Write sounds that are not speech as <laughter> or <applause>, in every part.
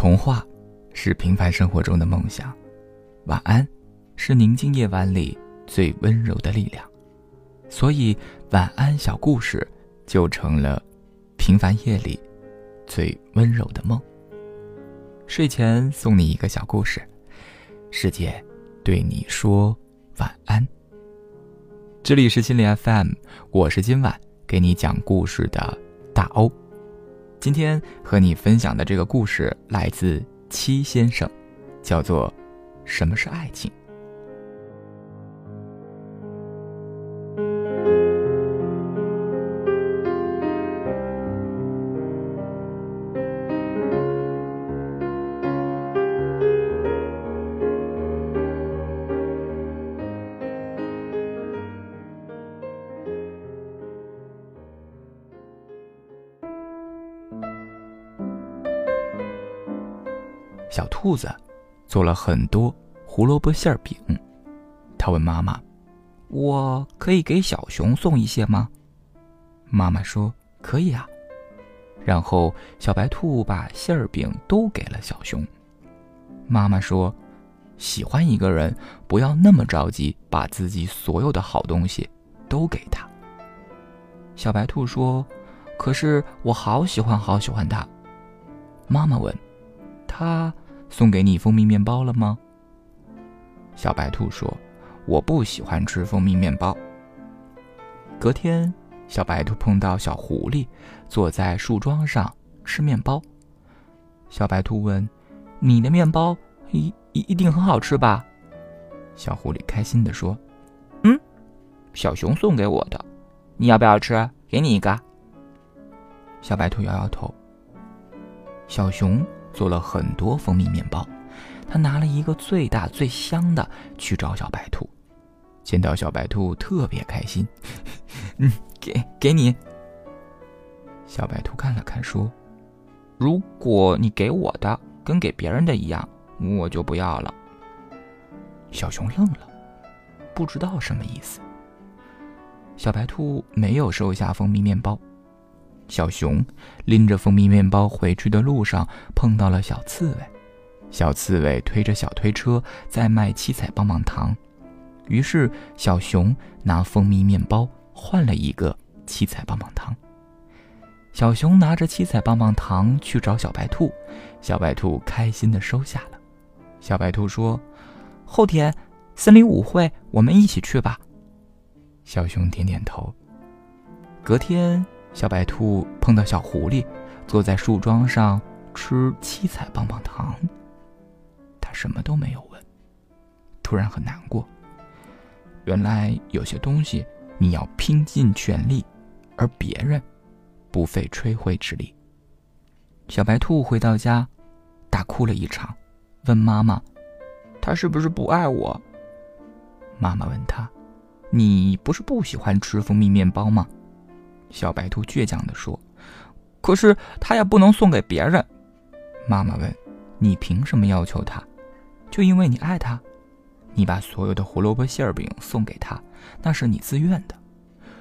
童话是平凡生活中的梦想，晚安是宁静夜晚里最温柔的力量，所以晚安小故事就成了平凡夜里最温柔的梦。睡前送你一个小故事，世界对你说晚安。这里是心理 FM，我是今晚给你讲故事的大欧。今天和你分享的这个故事来自七先生，叫做《什么是爱情》。小兔子做了很多胡萝卜馅饼，他问妈妈：“我可以给小熊送一些吗？”妈妈说：“可以啊。”然后小白兔把馅饼都给了小熊。妈妈说：“喜欢一个人，不要那么着急把自己所有的好东西都给他。”小白兔说：“可是我好喜欢好喜欢他。”妈妈问：“他？”送给你蜂蜜面包了吗？小白兔说：“我不喜欢吃蜂蜜面包。”隔天，小白兔碰到小狐狸，坐在树桩上吃面包。小白兔问：“你的面包一一一定很好吃吧？”小狐狸开心地说：“嗯，小熊送给我的，你要不要吃？给你一个。”小白兔摇摇头。小熊。做了很多蜂蜜面包，他拿了一个最大最香的去找小白兔。见到小白兔特别开心，嗯，给给你。小白兔看了看说：“如果你给我的跟给别人的一样，我就不要了。”小熊愣了，不知道什么意思。小白兔没有收下蜂蜜面包。小熊拎着蜂蜜面包回去的路上，碰到了小刺猬。小刺猬推着小推车在卖七彩棒棒糖，于是小熊拿蜂蜜面包换了一个七彩棒棒糖。小熊拿着七彩棒棒糖去找小白兔，小白兔开心地收下了。小白兔说：“后天森林舞会，我们一起去吧。”小熊点点头。隔天。小白兔碰到小狐狸，坐在树桩上吃七彩棒棒糖。他什么都没有问，突然很难过。原来有些东西你要拼尽全力，而别人不费吹灰之力。小白兔回到家，大哭了一场，问妈妈：“他是不是不爱我？”妈妈问他：“你不是不喜欢吃蜂蜜面包吗？”小白兔倔强地说：“可是他也不能送给别人。”妈妈问：“你凭什么要求他？就因为你爱他？你把所有的胡萝卜馅饼送给他，那是你自愿的。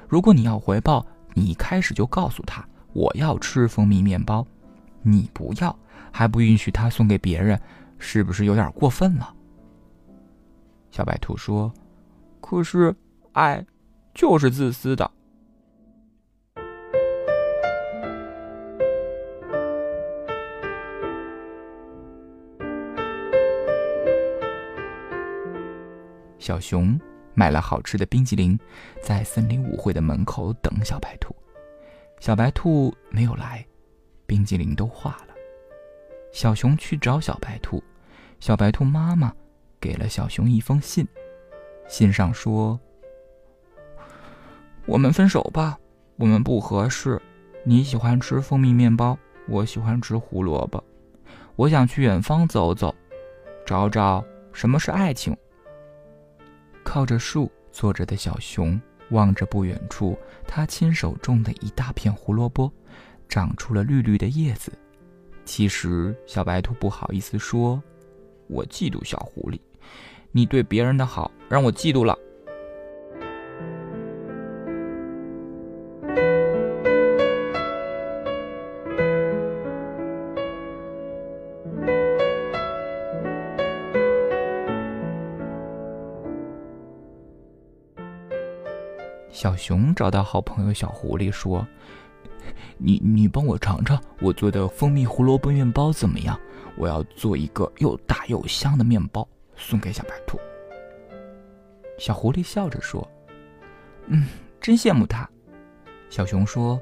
如果你要回报，你一开始就告诉他我要吃蜂蜜面包，你不要，还不允许他送给别人，是不是有点过分了？”小白兔说：“可是爱，就是自私的。”小熊买了好吃的冰激凌，在森林舞会的门口等小白兔。小白兔没有来，冰激凌都化了。小熊去找小白兔，小白兔妈妈给了小熊一封信，信上说：“我们分手吧，我们不合适。你喜欢吃蜂蜜面包，我喜欢吃胡萝卜。我想去远方走走，找找什么是爱情。”靠着树坐着的小熊望着不远处，他亲手种的一大片胡萝卜，长出了绿绿的叶子。其实小白兔不好意思说：“我嫉妒小狐狸，你对别人的好让我嫉妒了。”小熊找到好朋友小狐狸说：“你你帮我尝尝我做的蜂蜜胡萝卜面包怎么样？我要做一个又大又香的面包送给小白兔。”小狐狸笑着说：“嗯，真羡慕他。”小熊说：“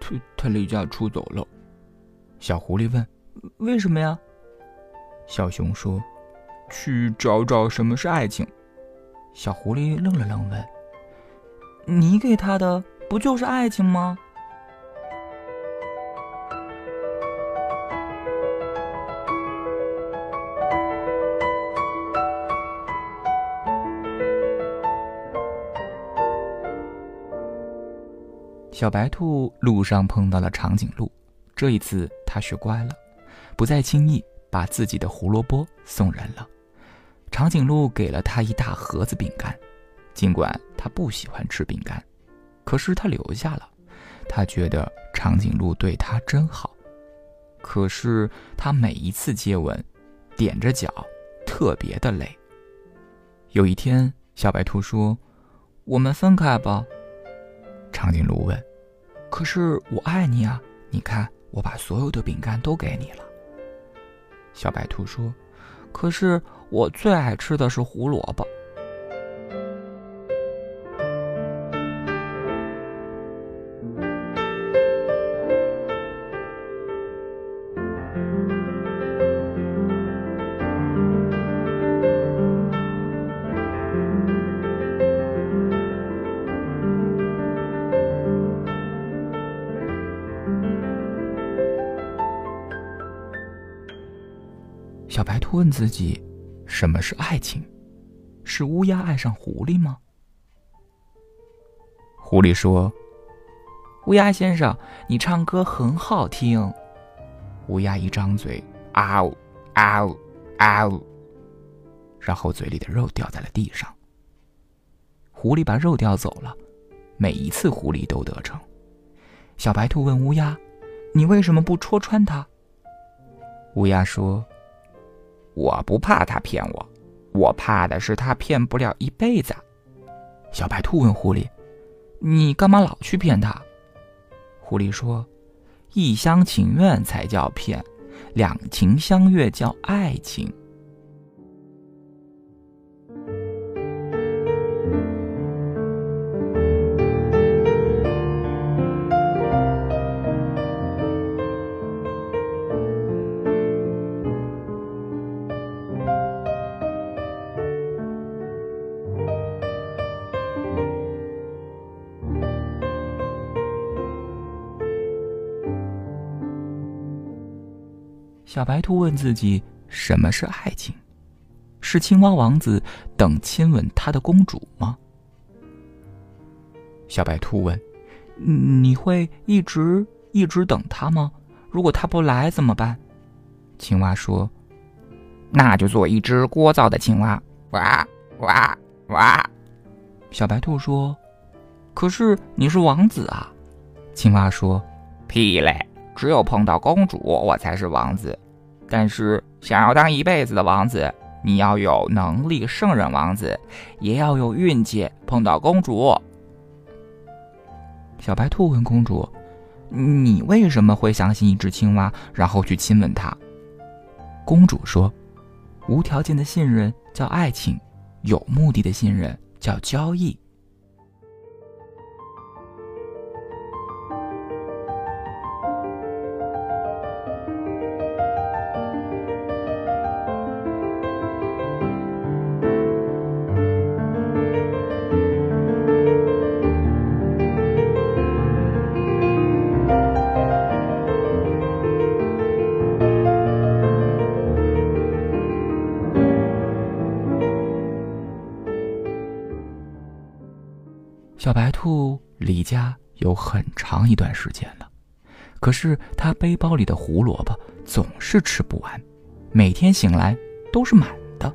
他他离家出走了。”小狐狸问：“为什么呀？”小熊说：“去找找什么是爱情。”小狐狸愣了愣，问：“你给他的不就是爱情吗？”小白兔路上碰到了长颈鹿，这一次它学乖了，不再轻易把自己的胡萝卜送人了。长颈鹿给了他一大盒子饼干，尽管他不喜欢吃饼干，可是他留下了。他觉得长颈鹿对他真好，可是他每一次接吻，踮着脚，特别的累。有一天，小白兔说：“我们分开吧。”长颈鹿问：“可是我爱你啊！你看，我把所有的饼干都给你了。”小白兔说：“可是我最爱吃的是胡萝卜。”小白兔问自己：“什么是爱情？是乌鸦爱上狐狸吗？”狐狸说：“乌鸦先生，你唱歌很好听。”乌鸦一张嘴，啊呜啊呜啊呜，然后嘴里的肉掉在了地上。狐狸把肉叼走了，每一次狐狸都得逞。小白兔问乌鸦：“你为什么不戳穿它？”乌鸦说。我不怕他骗我，我怕的是他骗不了一辈子。小白兔问狐狸：“你干嘛老去骗他？”狐狸说：“一厢情愿才叫骗，两情相悦叫爱情。”小白兔问自己：“什么是爱情？是青蛙王子等亲吻他的公主吗？”小白兔问：“你会一直一直等他吗？如果他不来怎么办？”青蛙说：“那就做一只聒噪的青蛙，哇哇哇！”小白兔说：“可是你是王子啊！”青蛙说：“屁嘞！”只有碰到公主，我才是王子。但是想要当一辈子的王子，你要有能力胜任王子，也要有运气碰到公主。小白兔问公主：“你为什么会相信一只青蛙，然后去亲吻它？”公主说：“无条件的信任叫爱情，有目的的信任叫交易。”小白兔离家有很长一段时间了，可是它背包里的胡萝卜总是吃不完，每天醒来都是满的。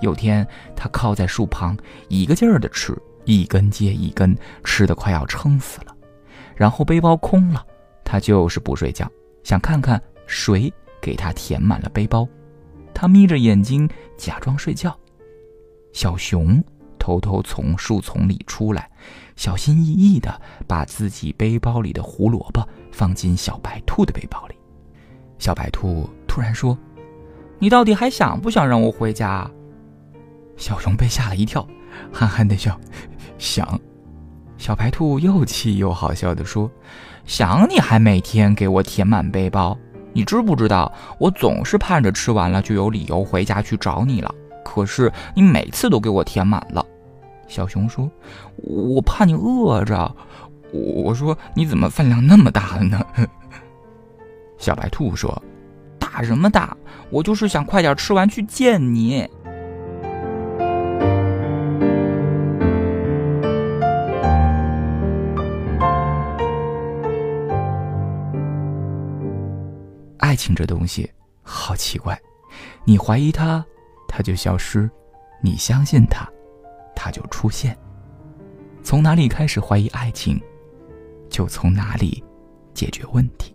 有天，它靠在树旁，一个劲儿的吃，一根接一根，吃的快要撑死了。然后背包空了，它就是不睡觉，想看看谁给它填满了背包。它眯着眼睛假装睡觉。小熊。偷偷从树丛里出来，小心翼翼地把自己背包里的胡萝卜放进小白兔的背包里。小白兔突然说：“你到底还想不想让我回家？”小熊被吓了一跳，憨憨地笑：“想。”小白兔又气又好笑地说：“想你还每天给我填满背包，你知不知道我总是盼着吃完了就有理由回家去找你了？可是你每次都给我填满了。”小熊说：“我怕你饿着。”我说：“你怎么饭量那么大了呢？” <laughs> 小白兔说：“大什么大？我就是想快点吃完去见你。” <laughs> 爱情这东西好奇怪，你怀疑它，它就消失；你相信它，它就出现。从哪里开始怀疑爱情，就从哪里解决问题。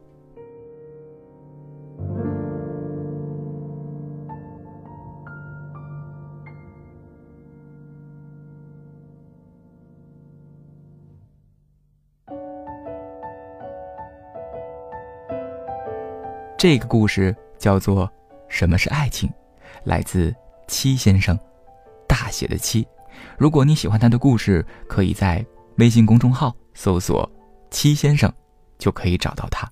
这个故事叫做《什么是爱情》，来自七先生，大写的七。如果你喜欢他的故事，可以在微信公众号搜索“七先生”，就可以找到他。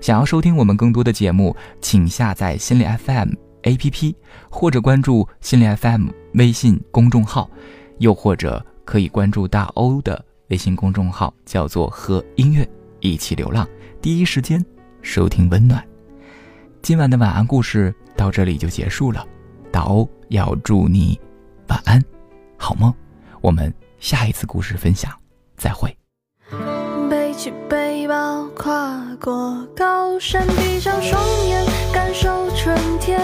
想要收听我们更多的节目，请下载心理 FM APP，或者关注心理 FM 微信公众号，又或者可以关注大欧的微信公众号，叫做“和音乐一起流浪”，第一时间收听温暖。今晚的晚安故事到这里就结束了，大欧要祝你晚安，好梦。我们下一次故事分享再会。背起背包，跨过高山，闭上双眼，感受春天。